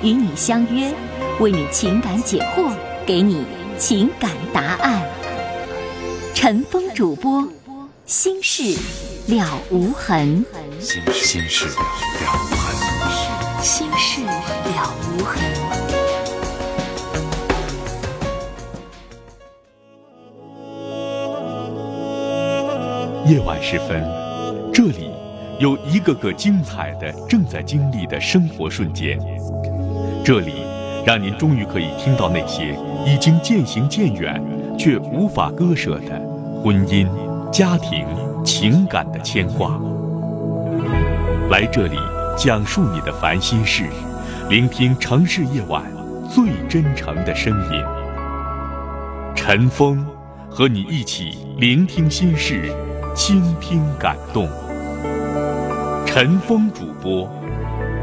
与你相约，为你情感解惑，给你情感答案。陈峰主播，心事了无痕。心心事了无痕。心事了无痕。夜晚时分，这里有一个个精彩的正在经历的生活瞬间，这里让您终于可以听到那些已经渐行渐远却无法割舍的婚姻、家庭、情感的牵挂。来这里讲述你的烦心事，聆听城市夜晚最真诚的声音。陈峰和你一起聆听心事。倾听感动，陈峰主播，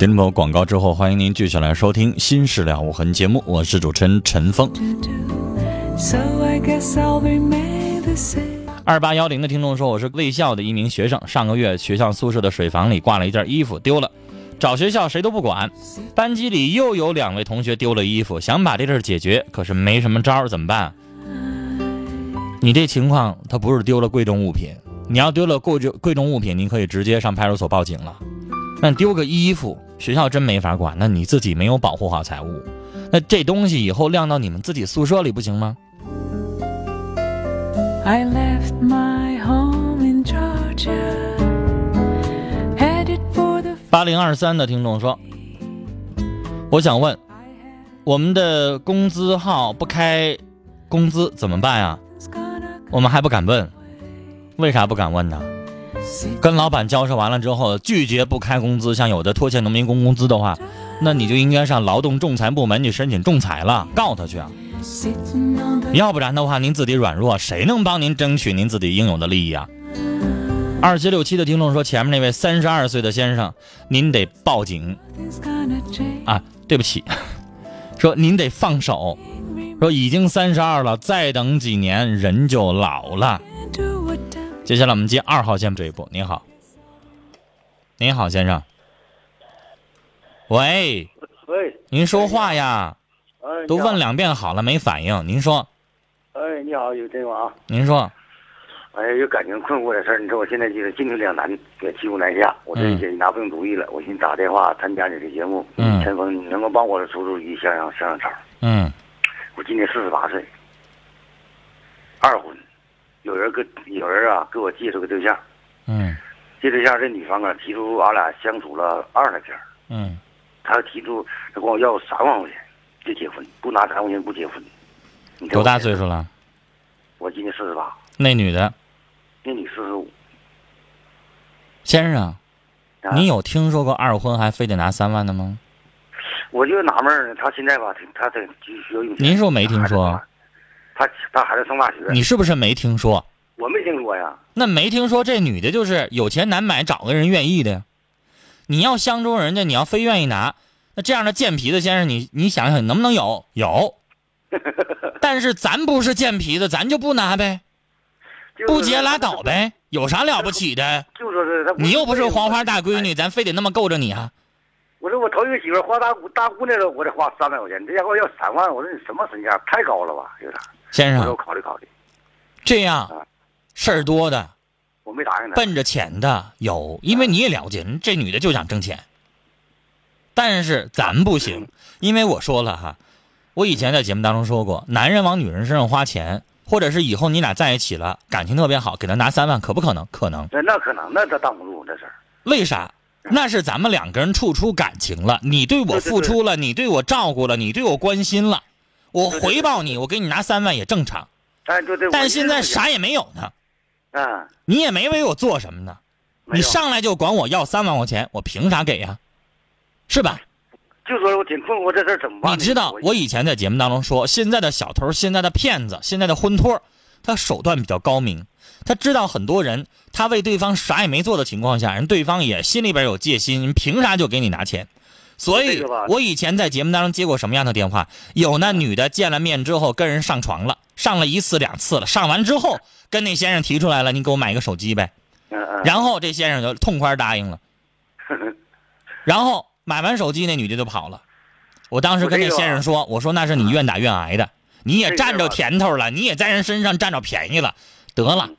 听众朋友，广告之后，欢迎您继续来收听《心事了无痕》节目，我是主持人陈峰。二八幺零的听众说，我是卫校的一名学生，上个月学校宿舍的水房里挂了一件衣服，丢了，找学校谁都不管，班级里又有两位同学丢了衣服，想把这事解决，可是没什么招，怎么办？你这情况，他不是丢了贵重物品，你要丢了贵重贵重物品，您可以直接上派出所报警了。那丢个衣服，学校真没法管。那你自己没有保护好财物，那这东西以后晾到你们自己宿舍里不行吗？八零二三的听众说：“我想问，我们的工资号不开工资怎么办呀？我们还不敢问，为啥不敢问呢？”跟老板交涉完了之后，拒绝不开工资，像有的拖欠农民工工资的话，那你就应该上劳动仲裁部门去申请仲裁了，告他去啊！要不然的话，您自己软弱，谁能帮您争取您自己应有的利益啊？二七六七的听众说，前面那位三十二岁的先生，您得报警啊！对不起，说您得放手，说已经三十二了，再等几年人就老了。接下来我们接二号线这一步。您好，您好，先生。喂。喂。您说话呀。哎。都问两遍好了，没反应。您说。哎，你好，有电话啊。您说。哎，有感情困惑的事儿。你说我现在就是进退两难，也骑虎难下。我这也拿不定主意了。我寻思打电话参加你的节目。嗯。陈峰，你能够帮我出出一想想想想招？嗯。我今年四十八岁，二婚。有人跟有人啊给我介绍个对象，嗯，这对象这女方啊提出俺俩相处了二十来天，嗯，她提出她管我要三万块钱就结婚，不拿三万块钱不结婚。多大岁数了？我今年四十八。那女的？那女四十五。先生，你有听说过二婚还非得拿三万的吗？我就纳闷呢，他现在吧，他得急需要用钱。您说没听说？他他孩子上大学，你是不是没听说？我没听说呀。那没听说，这女的就是有钱难买，找个人愿意的。你要相中人家，你要非愿意拿，那这样的贱皮子先生，你你想想，能不能有？有。但是咱不是贱皮子，咱就不拿呗，不结拉倒呗，有啥了不起的？就说是他，你又不是黄花大闺女，咱非得那么够着你啊？我说我头一个媳妇花大姑大姑娘了，我得花三百块钱，这家伙要三万，我说你什么身价？太高了吧，有点。先生，我考虑考虑。这样，事儿多的，我没答应他。奔着钱的有，因为你也了解，这女的就想挣钱。但是咱不行，因为我说了哈，我以前在节目当中说过，男人往女人身上花钱，或者是以后你俩在一起了，感情特别好，给他拿三万，可不可能？可能。那那可能，那他挡不住这事儿。为啥？那是咱们两个人处出感情了，你对我付出了，你对我照顾了，你对我关心了，我回报你，我给你拿三万也正常。哎，对对。但现在啥也没有呢，啊，你也没为我做什么呢，你上来就管我要三万块钱，我凭啥给呀？是吧？就说我挺困惑，这事怎么办？你知道，我以前在节目当中说，现在的小偷、现在的骗子、现在的婚托，他手段比较高明，他知道很多人他为对方啥也没做的情况下，人对方也心里边有戒心，人凭啥就给你拿钱？所以我以前在节目当中接过什么样的电话？有那女的见了面之后跟人上床了，上了一次两次了，上完之后跟那先生提出来了，你给我买个手机呗。然后这先生就痛快答应了。然后买完手机，那女的就跑了。我当时跟那先生说：“我说那是你愿打愿挨的，你也占着甜头了，你也在人身上占着便宜了，得了，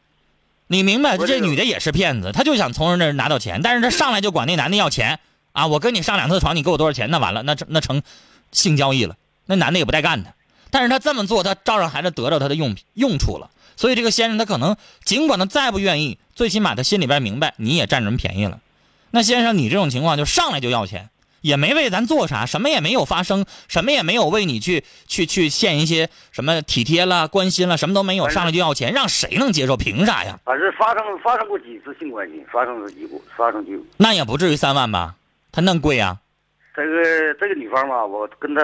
你明白？这女的也是骗子，她就想从人那儿拿到钱，但是她上来就管那男的要钱啊！我跟你上两次床，你给我多少钱？那完了，那成那成性交易了。那男的也不带干的，但是他这么做，他照样还是得到他的用用处了。所以这个先生他可能尽管他再不愿意，最起码他心里边明白你也占人便宜了。那先生，你这种情况就上来就要钱，也没为咱做啥，什么也没有发生，什么也没有为你去去去献一些什么体贴了、关心了，什么都没有，上来就要钱，让谁能接受？凭啥呀？反正发生发生过几次性关系，发生过几过发生几过。那也不至于三万吧？他那贵啊？这个这个女方吧，我跟她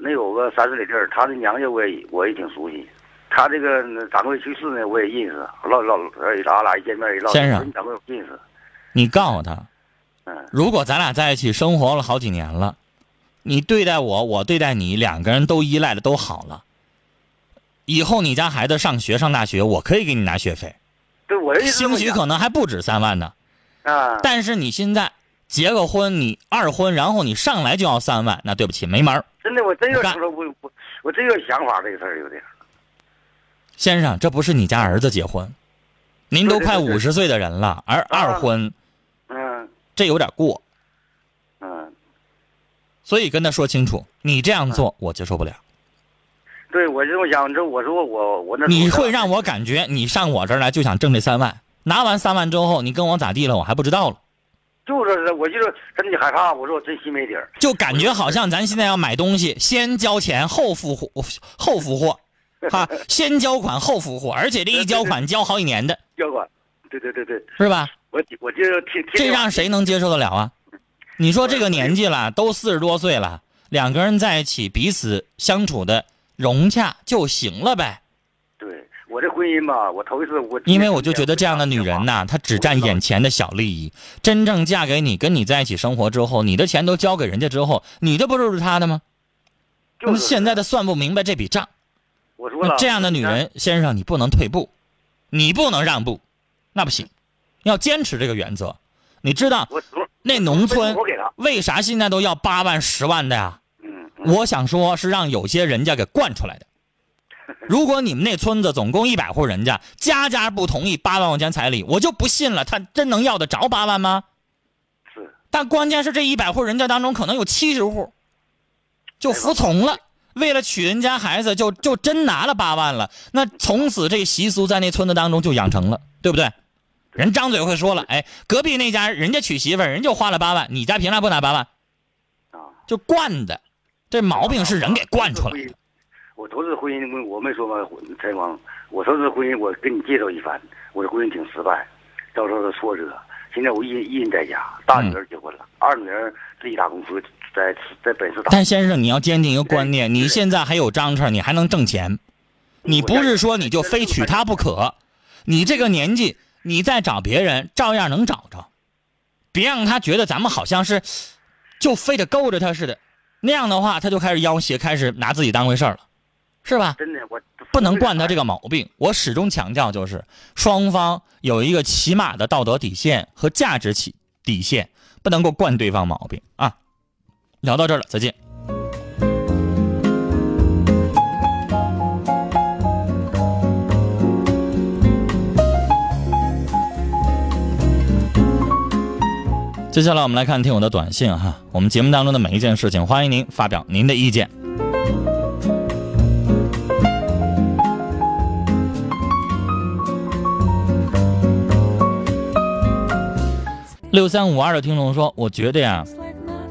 能有个三四里地儿，她的娘家我也我也挺熟悉，她这个掌柜去世呢我也认识，唠唠呃咱俩一见面一唠，先生。你掌柜我认识，你告诉他，嗯。如果咱俩在一起生活了好几年了，你对待我，我对待你，两个人都依赖的都好了。以后你家孩子上学上大学，我可以给你拿学费，对我兴许可能还不止三万呢。啊，但是你现在结个婚，你二婚，然后你上来就要三万，那对不起，没门儿。真的我真有干时候我我我真有想法这个事儿有点，先生，这不是你家儿子结婚，您都快五十岁的人了，而二婚嗯这有点过，嗯，所以跟他说清楚，你这样做我接受不了。对我就想，这我说我我那你会让我感觉你上我这儿来就想挣这三万，拿完三万之后你跟我咋地了，我还不知道了，就是我就是真的害怕，我说我真心没底儿，就感觉好像咱现在要买东西，先交钱后付货，后付货，哈，先交款后付货，而且这一交款交好几年的，交款，对对对对，是吧？我我就听听这让谁能接受得了啊？你说这个年纪了，都四十多岁了，两个人在一起，彼此相处的融洽就行了呗。婚姻吧，我头一次我因为我就觉得这样的女人呐，她只占眼前的小利益。真正嫁给你，跟你在一起生活之后，你的钱都交给人家之后，你的不就是她的吗？那就是现在的算不明白这笔账。我说了这样的女人，先生，你不能退步，你不能让步，那不行，要坚持这个原则。你知道那农村为啥现在都要八万、十万的呀？我想说，是让有些人家给惯出来的。如果你们那村子总共一百户人家，家家不同意八万块钱彩礼，我就不信了，他真能要得着八万吗？是但关键是这一百户人家当中，可能有七十户就服从了，为了娶人家孩子就，就真拿了八万了。那从此这习俗在那村子当中就养成了，对不对？人张嘴会说了，哎，隔壁那家人家娶媳妇儿，人就花了八万，你家凭啥不拿八万？啊，就惯的，这毛病是人给惯出来的。我头次婚姻，我没说嘛，陈光，我头次婚姻，我跟你介绍一番，我的婚姻挺失败，遭受了挫折。现在我一一人在家，大女儿结婚了，二女儿自己打工资，在在本市打。但先生，你要坚定一个观念，你现在还有张车，你还能挣钱，你不是说你就非娶她不可，你这个年纪，你再找别人照样能找着，别让他觉得咱们好像是就非得勾着他似的，那样的话他就开始要挟，开始拿自己当回事儿了，是吧？真的，我不能惯他这个毛病。我始终强调，就是双方有一个起码的道德底线和价值起底线，不能够惯对方毛病啊。聊到这儿了，再见。接下来我们来看听友的短信哈，我们节目当中的每一件事情，欢迎您发表您的意见。六三五二的听众说，我觉得呀，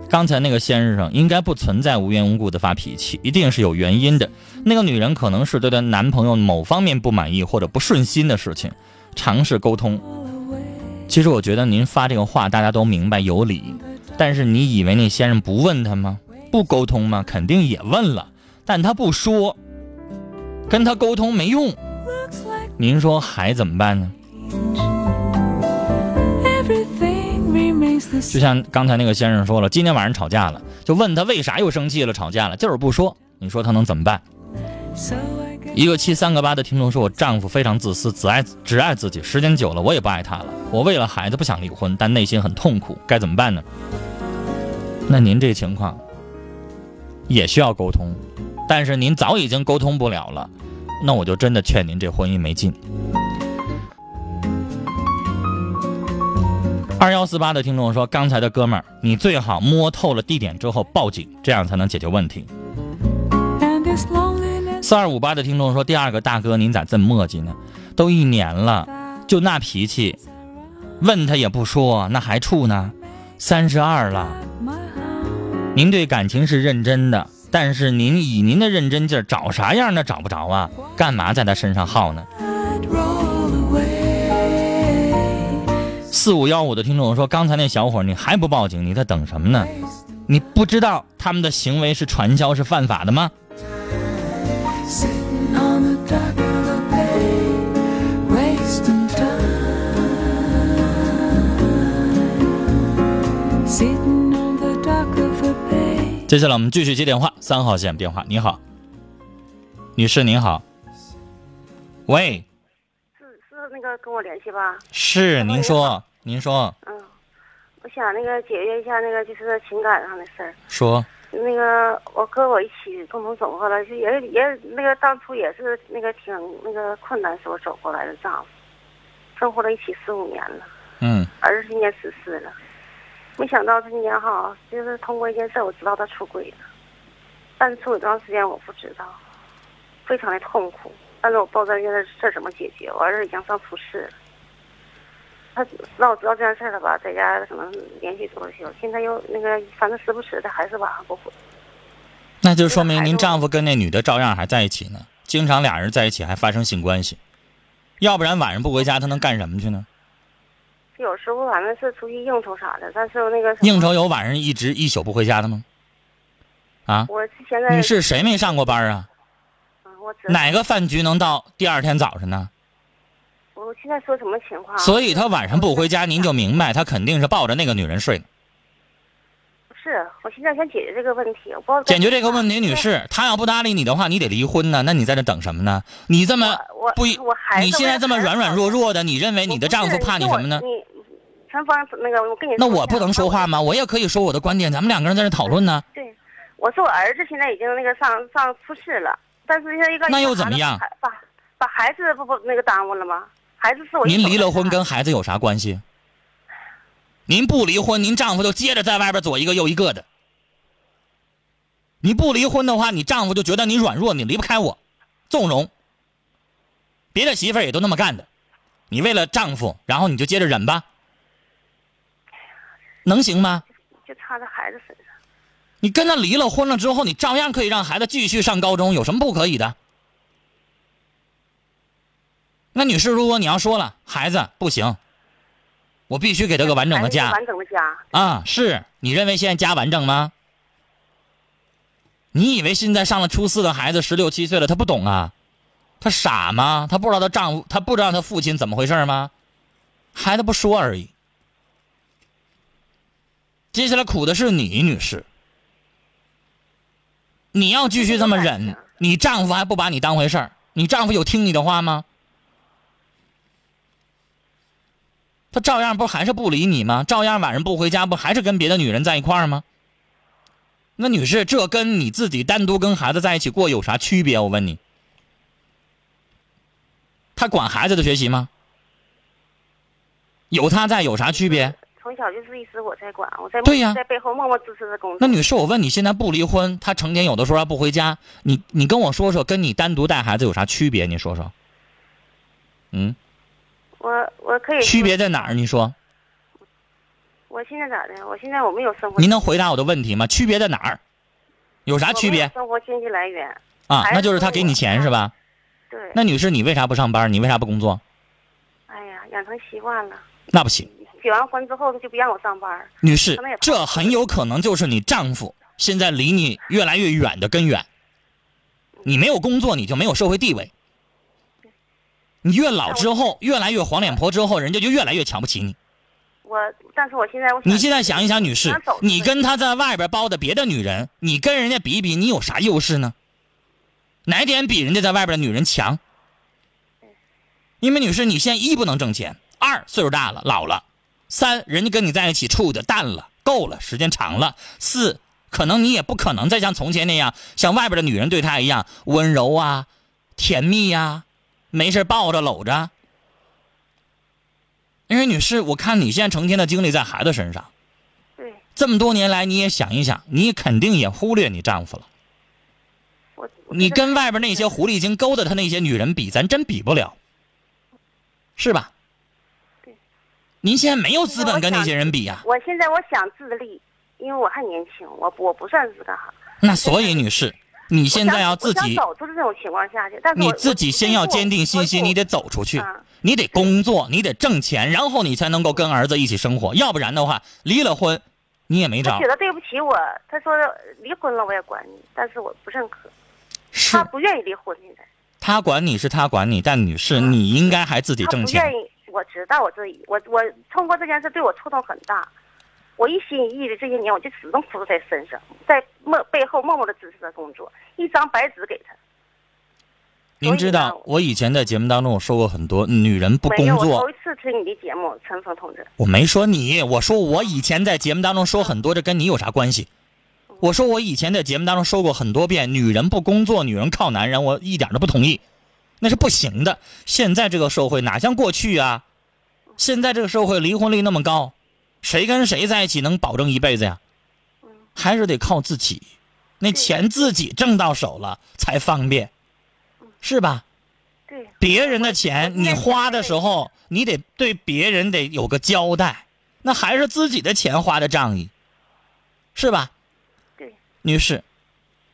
刚才那个先生应该不存在无缘无故的发脾气，一定是有原因的。那个女人可能是对她男朋友某方面不满意或者不顺心的事情，尝试沟通。其实我觉得您发这个话大家都明白有理，但是你以为那先生不问他吗？不沟通吗？肯定也问了，但他不说，跟他沟通没用。您说还怎么办呢？就像刚才那个先生说了，今天晚上吵架了，就问他为啥又生气了，吵架了，就是不说。你说他能怎么办？一个七三个八的听众说：“我丈夫非常自私，只爱只爱自己，时间久了我也不爱他了。我为了孩子不想离婚，但内心很痛苦，该怎么办呢？”那您这情况也需要沟通，但是您早已经沟通不了了，那我就真的劝您这婚姻没劲。二幺四八的听众说：“刚才的哥们儿，你最好摸透了地点之后报警，这样才能解决问题。”四二五八的听众说：“第二个大哥，您咋这么磨叽呢？都一年了，就那脾气，问他也不说，那还处呢？三十二了，您对感情是认真的，但是您以您的认真劲儿，找啥样那找不着啊？干嘛在他身上耗呢？”四五幺五的听众说：“刚才那小伙，你还不报警？你在等什么呢？你不知道他们的行为是传销，是犯法的吗？”接下来我们继续接电话，三号线电话，你好，女士您好，喂，是是那个跟我联系吧？是您说，您说，嗯，我想那个解决一下那个就是情感上的事儿。说，那个我和我一起共同走过来，就也也那个当初也是那个挺那个困难时候走过来的丈夫，生活了一起十五年了，嗯，儿子今年十四了。没想到这今年哈，就是通过一件事，我知道他出轨了，但是出轨多长时间我不知道，非常的痛苦。但是我不知道这件事怎么解决。我儿子已经上初四了，他让我知道这件事了吧，在家可能连续多久，现在又那个，反正时不时的还是晚上不回。那就说明您丈夫跟那女的照样还在一起呢，经常俩人在一起还发生性关系，要不然晚上不回家他能干什么去呢？有时候反正是出去应酬啥的，但是那个应酬有晚上一直一宿不回家的吗？啊？我现在你是谁没上过班啊？哪个饭局能到第二天早上呢？我现在说什么情况？所以他晚上不回家，您就明白他肯定是抱着那个女人睡不。是我现在想解决这个问题，我不知道解决这个问题，女士，他要不搭理你的话，你得离婚呢。那你在这等什么呢？你这么我不我孩子你现在这么软软弱弱的，你认为你的丈夫怕你你什么呢？你陈芳那个我跟你那我不能说话吗？我也可以说我的观点，咱们两个人在这讨论呢。对，我说我儿子现在已经那个上上初四了，但是他一个那又怎么样？把把孩子不不那个耽误了吗？孩子是我您离了婚跟孩子有啥关系？您不离婚，您丈夫就接着在外边左一个右一个的。你不离婚的话，你丈夫就觉得你软弱，你离不开我，纵容。别的媳妇儿也都那么干的，你为了丈夫，然后你就接着忍吧，能行吗？就差在孩子身上。你跟他离了婚了之后，你照样可以让孩子继续上高中，有什么不可以的？那女士，如果你要说了孩子不行，我必须给他个完整的家。完整的家啊，是你认为现在家完整吗？你以为现在上了初四的孩子十六七岁了，他不懂啊？他傻吗？他不知道他丈夫，他不知道他父亲怎么回事吗？孩子不说而已。接下来苦的是你，女士。你要继续这么忍，你丈夫还不把你当回事儿？你丈夫有听你的话吗？他照样不还是不理你吗？照样晚上不回家，不还是跟别的女人在一块儿吗？那女士，这跟你自己单独跟孩子在一起过有啥区别？我问你，他管孩子的学习吗？有他在有啥区别？从小就是一直我在管，我在对呀，在背后默默支持的工作。那女士，我问你，现在不离婚，他成天有的时候还不回家，你你跟我说说，跟你单独带孩子有啥区别？你说说。嗯。我我可以。区别在哪儿？你说。我现在咋的？我现在我没有生活。您能回答我的问题吗？区别在哪儿？有啥区别生活经济来源。啊？那就是他给你钱是吧？对。那女士，你为啥不上班？你为啥不工作？哎呀，养成习惯了。那不行，结完婚之后他就不让我上班。女士这很有可能就是你丈夫现在离你越来越远的根源。你没有工作，你就没有社会地位。你越老之后，越来越黄脸婆之后，人家就越来越瞧不起你。我，但是我现在我你现在想一想，女士，你跟他在外边包的别的女人，你跟人家比一比，你有啥优势呢？哪点比人家在外边的女人强？因为女士，你现在一不能挣钱，二岁数大了老了，三人家跟你在一起处的淡了够了，时间长了，四可能你也不可能再像从前那样，像外边的女人对他一样温柔啊、甜蜜呀、没事抱着搂着。因为女士，我看你现在成天的精力在孩子身上，对这么多年来，你也想一想，你肯定也忽略你丈夫了。我，你跟外边那些狐狸精勾搭他那些女人比，咱真比不了，是吧？对。您现在没有资本跟那些人比呀、我现在我想自立，因为我还年轻，我我不算是干哈。那所以，女士，你现在要自己，走出这种情况下去，但是你自己先要坚定信心，你得走。出去啊，你得工作，你得挣钱，然后你才能够跟儿子一起生活。要不然的话，离了婚，你也没招他觉。得对不起我，他说离婚了我也管你，但是我不认可，是他不愿意离婚现在。他管你是他管你，但女士，你应该还自己挣钱不愿。意，我知道我自己我我通过这件事对我触动很大，我一心一意的这些年我就始终付出在身上，在默背后默默的支持他工作，一张白纸给他。您知道我以前在节目当中我说过很多，女人不工作我头一次听你的节目，陈峰同志。我没说你，我说我以前在节目当中说很多，这跟你有啥关系？我说我以前在节目当中说过很多遍，女人不工作，女人靠男人，我一点都不同意，那是不行的。现在这个社会哪像过去啊？现在这个社会离婚率那么高，谁跟谁在一起能保证一辈子呀？还是得靠自己，那钱自己挣到手了才方便，是吧？对，别人的钱你花的时候，你得对别人得有个交代，那还是自己的钱花的仗义，是吧？对，女士，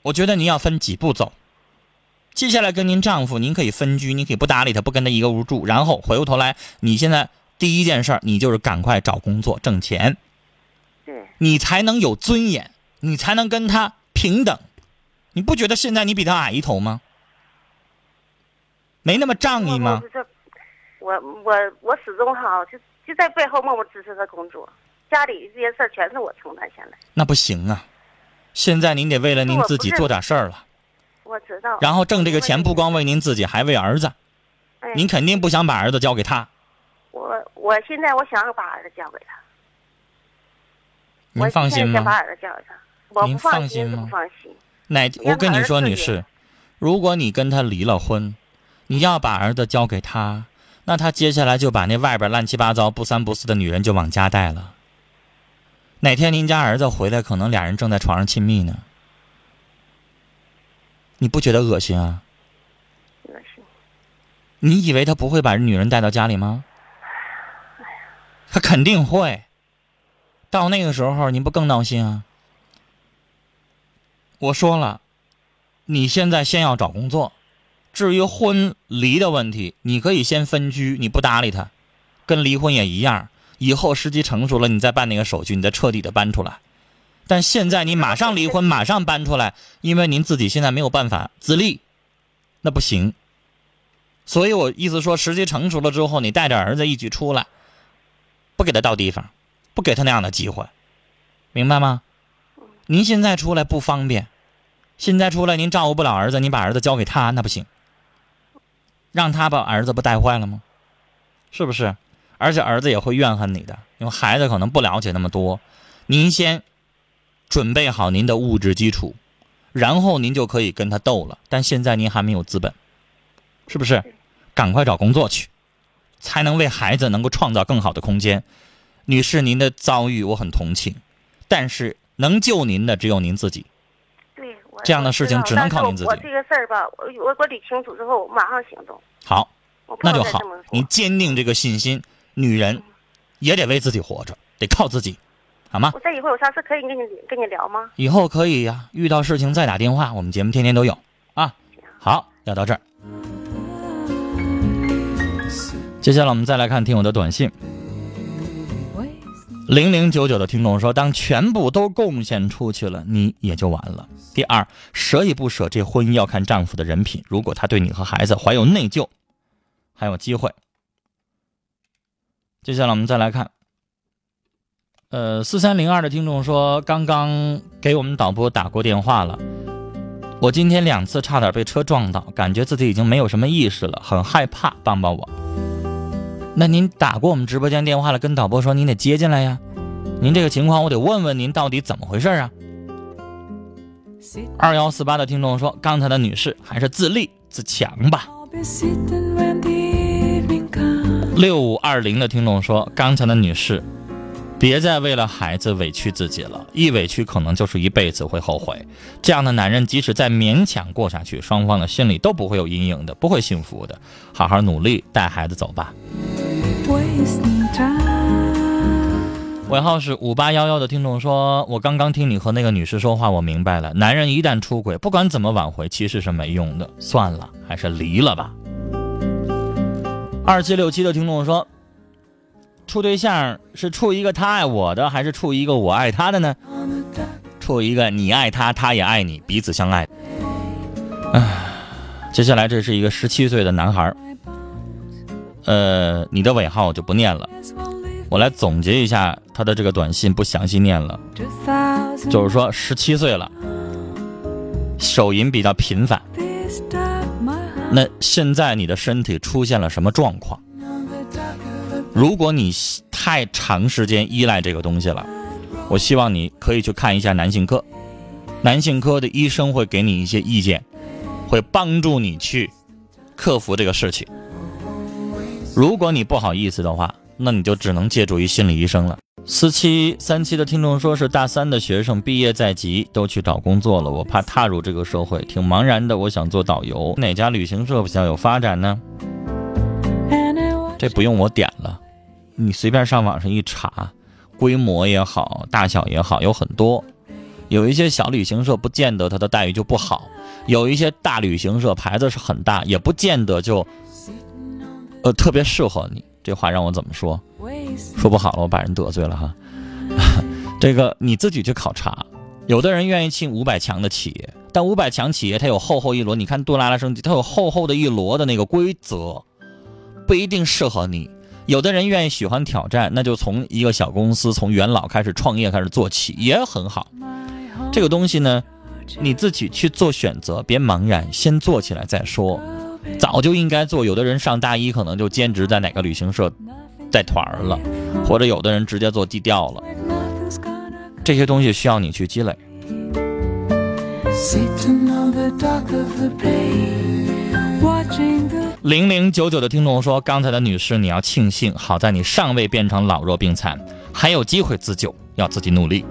我觉得您要分几步走。接下来跟您丈夫，您可以分居，您可以不搭理他，不跟他一个屋住，然后回过头来，你现在第一件事儿，你就是赶快找工作挣钱，对，你才能有尊严，你才能跟他平等。你不觉得现在你比他矮一头吗？没那么仗义吗？我我我我始终哈就就在背后默默支持他工作，家里这些事儿全是我承担下来。那不行啊！现在您得为了您自己做点事儿了，我知道。然后挣这个钱不光为您自己，还为儿子。哎您肯定不想把儿子交给他，我我现在我想把儿子交给他，您放心我现在想把吗？儿子交给他，我您不放心吗不放心。哪？我跟你说，女士，如果你跟他离了婚，你要把儿子交给他，那他接下来就把那外边乱七八糟、不三不四的女人就往家带了。哪天您家儿子回来，可能俩人正在床上亲密呢，你不觉得恶心啊？恶心。你以为他不会把女人带到家里吗？他肯定会。到那个时候，您不更闹心啊？我说了，你现在先要找工作，至于婚离的问题，你可以先分居，你不搭理他，跟离婚也一样。以后时机成熟了，你再办那个手续，你再彻底的搬出来。但现在你马上离婚，马上搬出来，因为您自己现在没有办法自立，那不行。所以我意思说，时机成熟了之后，你带着儿子一起出来，不给他到地方，不给他那样的机会，明白吗？您现在出来不方便，现在出来您照顾不了儿子，您把儿子交给他那不行，让他把儿子不带坏了吗？是不是？而且儿子也会怨恨你的，因为孩子可能不了解那么多。您先准备好您的物质基础，然后您就可以跟他斗了。但现在您还没有资本，是不是？赶快找工作去，才能为孩子能够创造更好的空间。女士，您的遭遇我很同情，但是能救您的只有您自己。这样的事情只能靠您自己我这个事儿吧，我我我捋清楚之后，我马上行动。好，那就好能再这么，说你坚定这个信心。女人也得为自己活着，得得靠自己，好吗？我在以后有啥事可以跟你跟你聊吗？以后可以呀、遇到事情再打电话，我们节目天天都有啊。好，聊到这儿，接下来我们再来看听友的短信。零零九九的听众说：“当全部都贡献出去了，你也就完了。第二，舍与不舍，这婚姻要看丈夫的人品。如果他对你和孩子怀有内疚，还有机会。”接下来我们再来看，呃，四三零二的听众说：“刚刚给我们导播打过电话了，我今天两次差点被车撞到，感觉自己已经没有什么意识了，很害怕，帮帮我。”那您打过我们直播间电话了，跟导播说您得接进来呀。您这个情况，我得问问您到底怎么回事啊？二幺四八的听众说，刚才的女士还是自立自强吧。六五二零的听众说，刚才的女士，别再为了孩子委屈自己了，一委屈可能就是一辈子会后悔。这样的男人，即使再勉强过下去，双方的心里都不会有阴影的，不会幸福的。好好努力，带孩子走吧。尾号是五八幺幺的听众说：“我刚刚听你和那个女士说话，我明白了，男人一旦出轨，不管怎么挽回，其实是没用的。算了，还是离了吧。”二七六七的听众说：“处对象是处一个他爱我的，还是处一个我爱他的呢？处一个你爱他，他也爱你，彼此相爱。”，接下来这是一个十七岁的男孩。呃，你的尾号我就不念了。我来总结一下他的这个短信，不详细念了。就是说，十七岁了，手淫比较频繁。那现在你的身体出现了什么状况？如果你太长时间依赖这个东西了，我希望你可以去看一下男性科，男性科的医生会给你一些意见，会帮助你去克服这个事情。如果你不好意思的话，那你就只能借助于心理医生了。四七三七的听众说是大三的学生，毕业在即，都去找工作了。我怕踏入这个社会，挺茫然的。我想做导游，哪家旅行社比较有发展呢？这不用我点了，你随便上网上一查，规模也好，大小也好，有很多。有一些小旅行社不见得它的待遇就不好，有一些大旅行社牌子是很大，也不见得就，呃，特别适合你。这话让我怎么说？说不好了，我把人得罪了哈。这个你自己去考察。有的人愿意进五百强的企业，但五百强企业它有厚厚一摞。你看杜拉拉升级，它有厚厚的一摞的那个规则，不一定适合你。有的人愿意喜欢挑战，那就从一个小公司，从元老开始创业开始做起，也很好。这个东西呢，你自己去做选择，别茫然，先做起来再说。早就应该做。有的人上大一可能就兼职在哪个旅行社带团了，或者有的人直接做地调了。这些东西需要你去积累。零零九九的听众说：“刚才的女士，你要庆幸，好在你尚未变成老弱病残，还有机会自救，要自己努力。”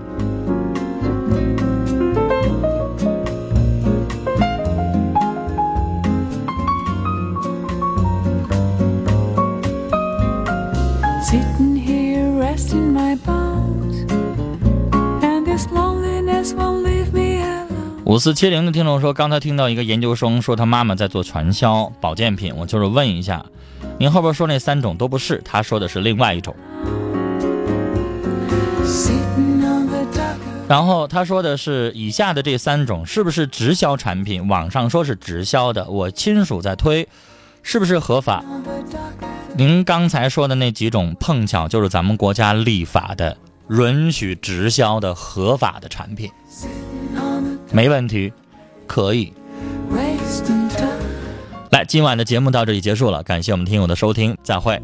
五四七零的听众说，刚才听到一个研究生说他妈妈在做传销保健品，我就是问一下，您后边说那三种都不是，他说的是另外一种。然后他说的是以下的这三种是不是直销产品？网上说是直销的，我亲属在推，是不是合法？您刚才说的那几种，碰巧就是咱们国家立法的允许直销的合法的产品。没问题，可以。来，今晚的节目到这里结束了，感谢我们听友的收听，再会。